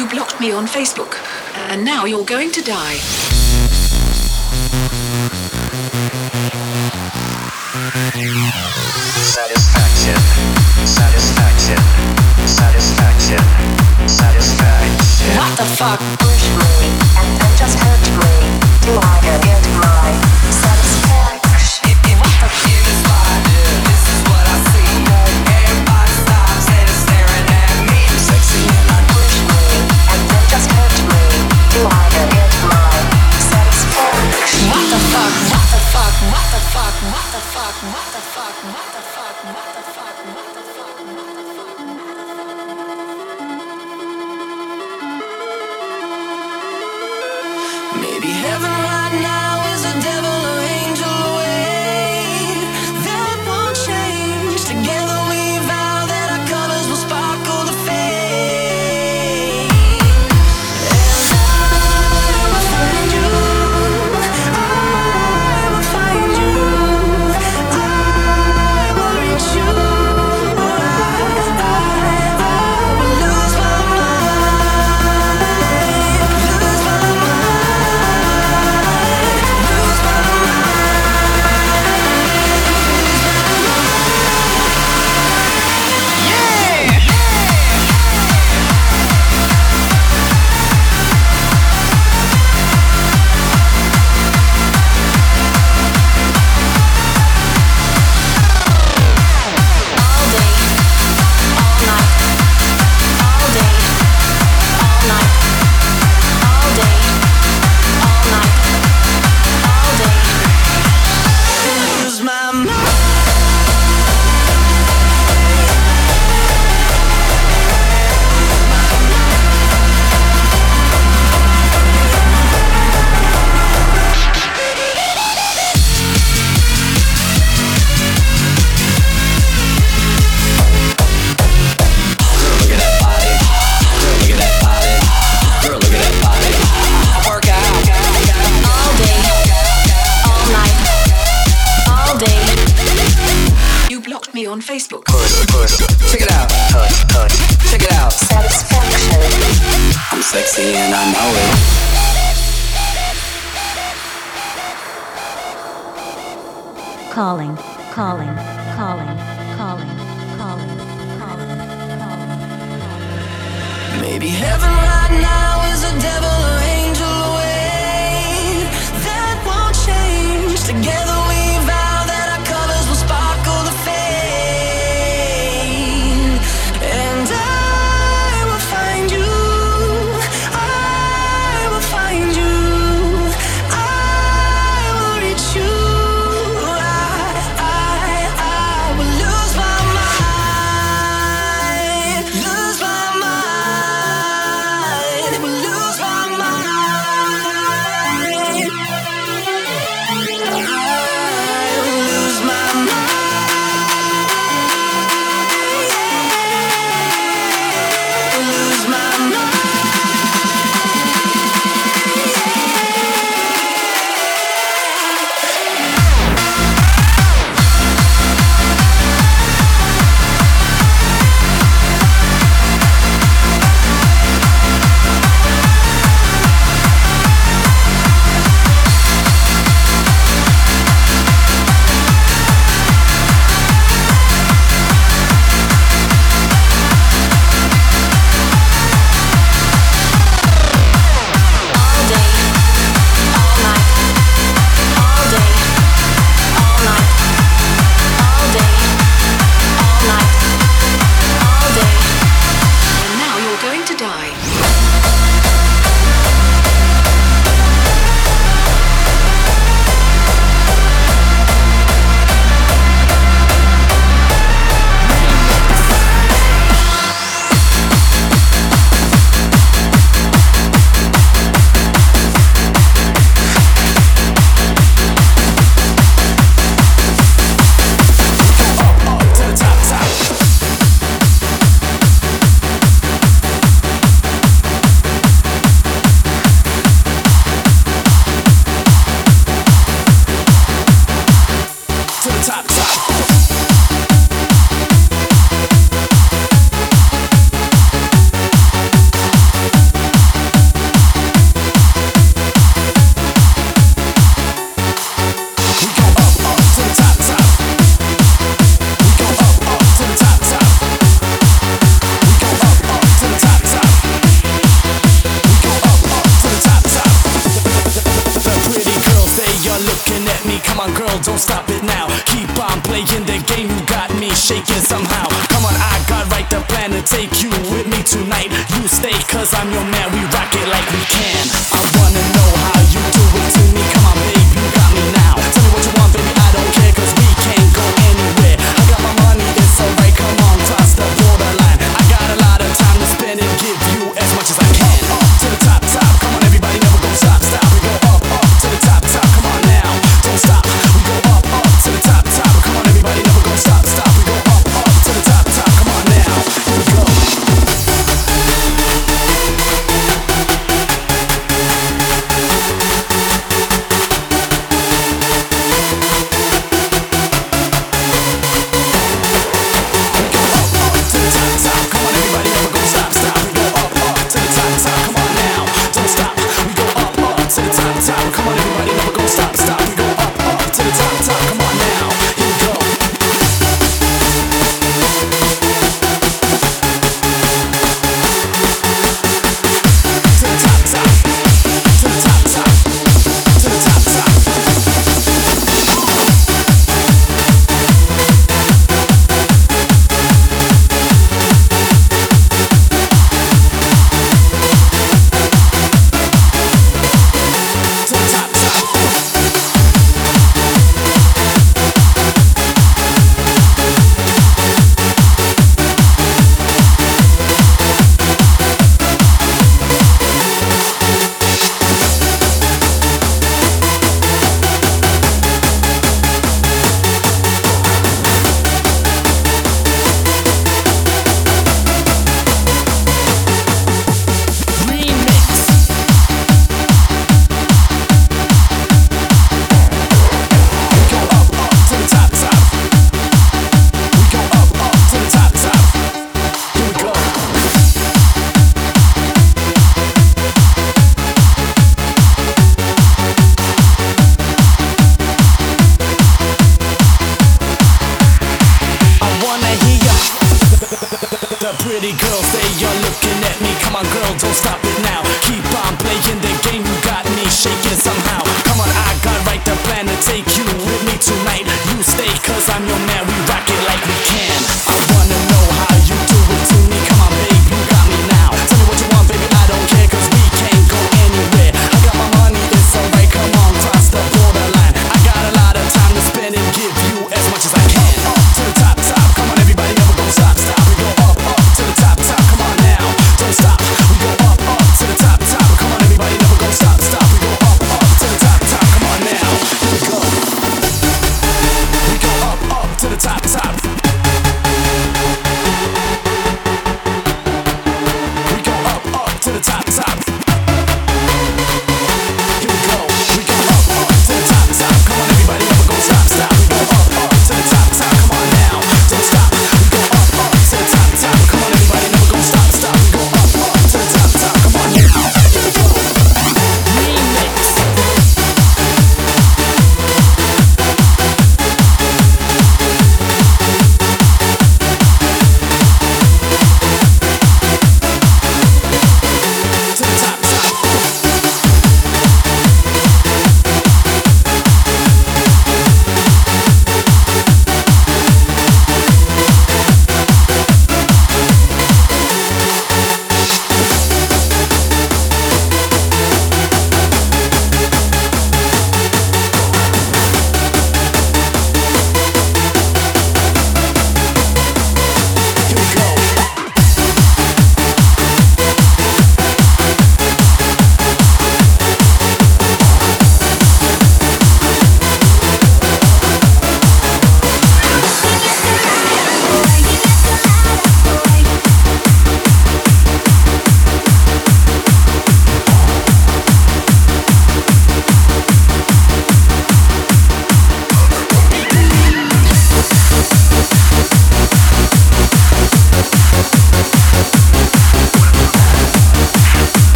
You blocked me on Facebook, and now you're going to die. Satisfaction, satisfaction, satisfaction, satisfaction. What the fuck? Push me, and then just hurt me, I get my satisfaction. calling, calling, calling, calling, calling, calling, calling. Maybe heaven right now.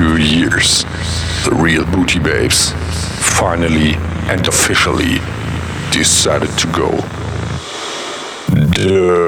two years, the real Booty Babes finally and officially decided to go. Duh.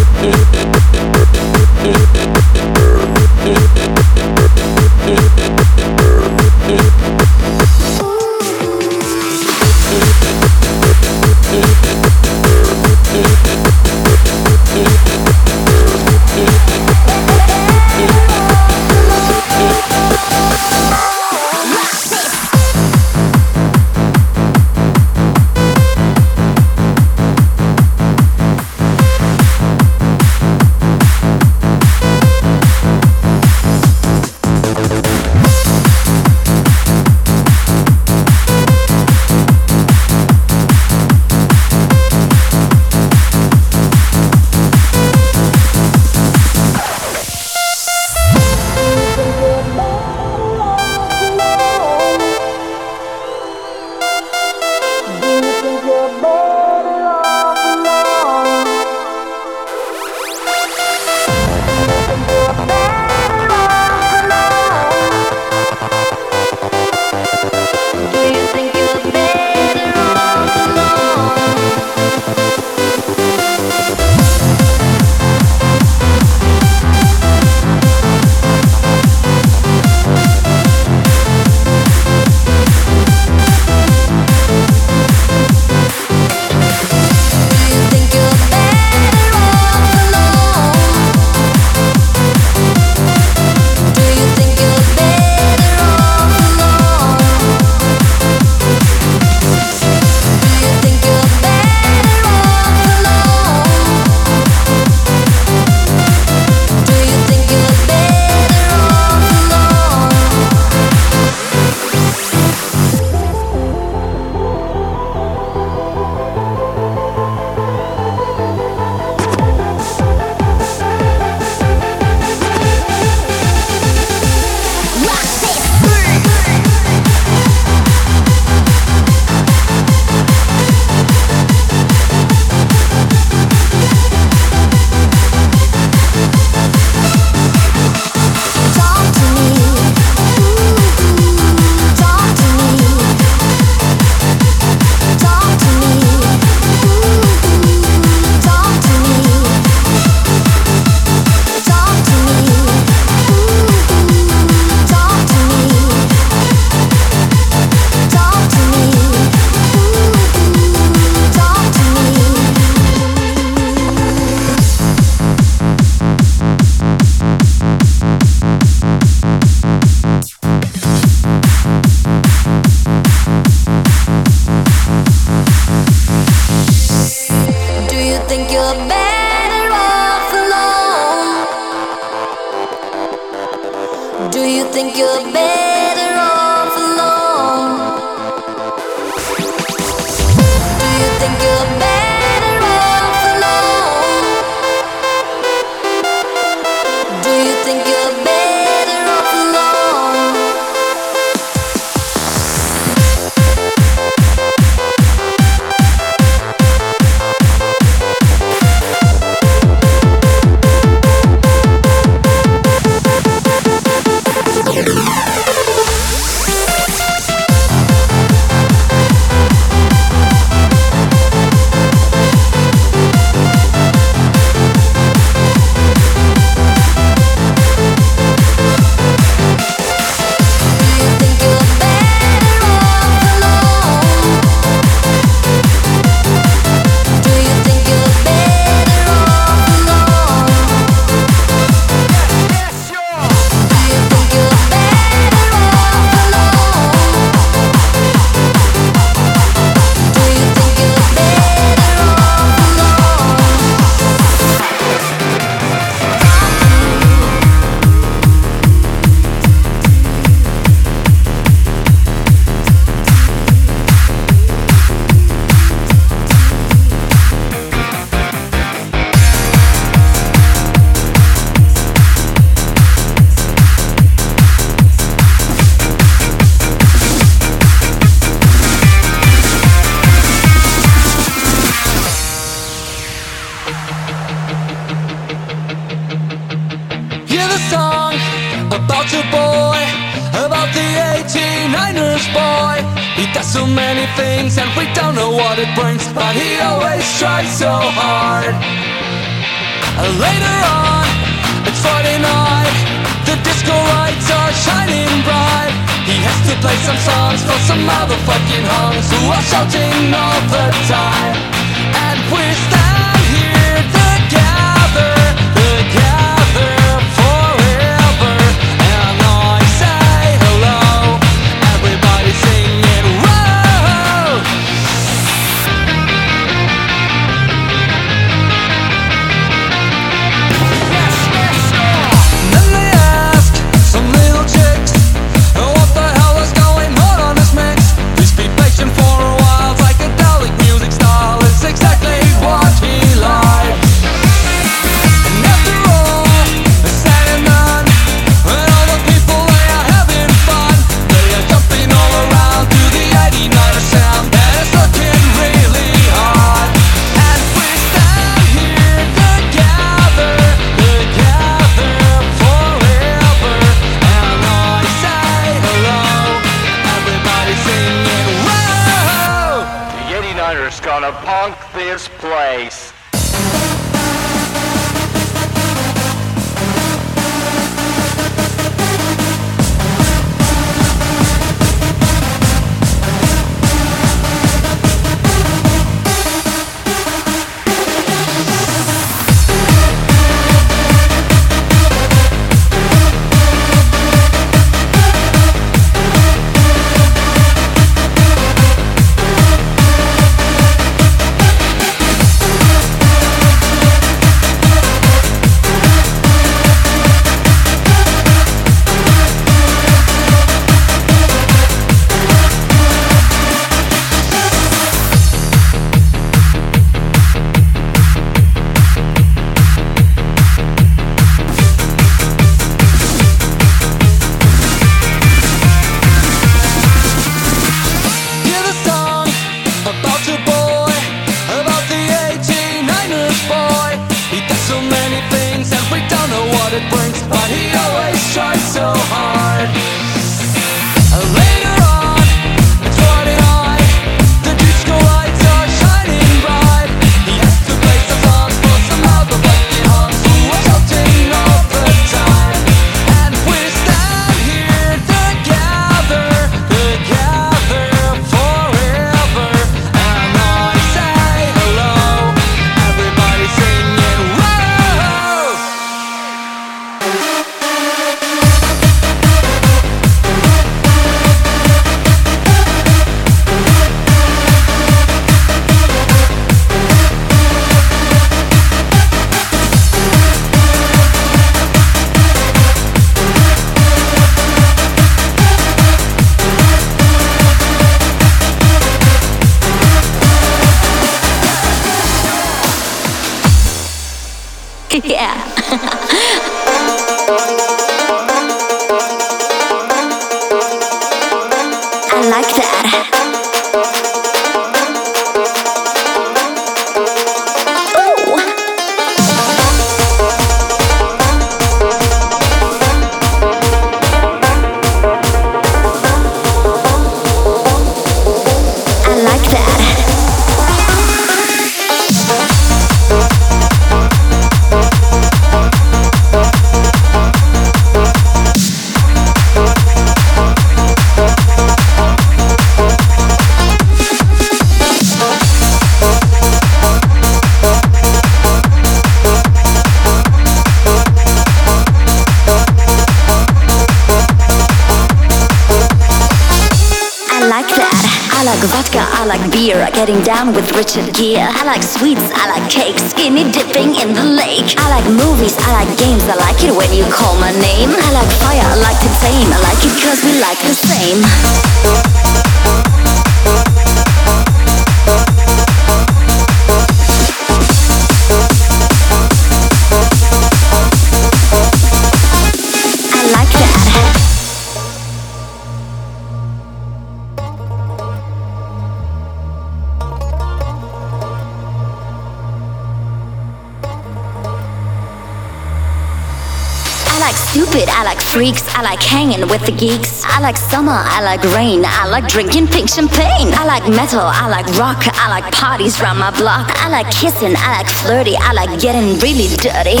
the geeks. I like summer, I like rain, I like drinking pink champagne. I like metal, I like rock, I like parties round my block. I like kissing, I like flirty, I like getting really dirty.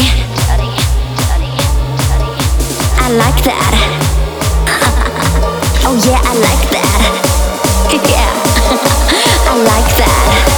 I like that. oh yeah, I like that. yeah, I like that.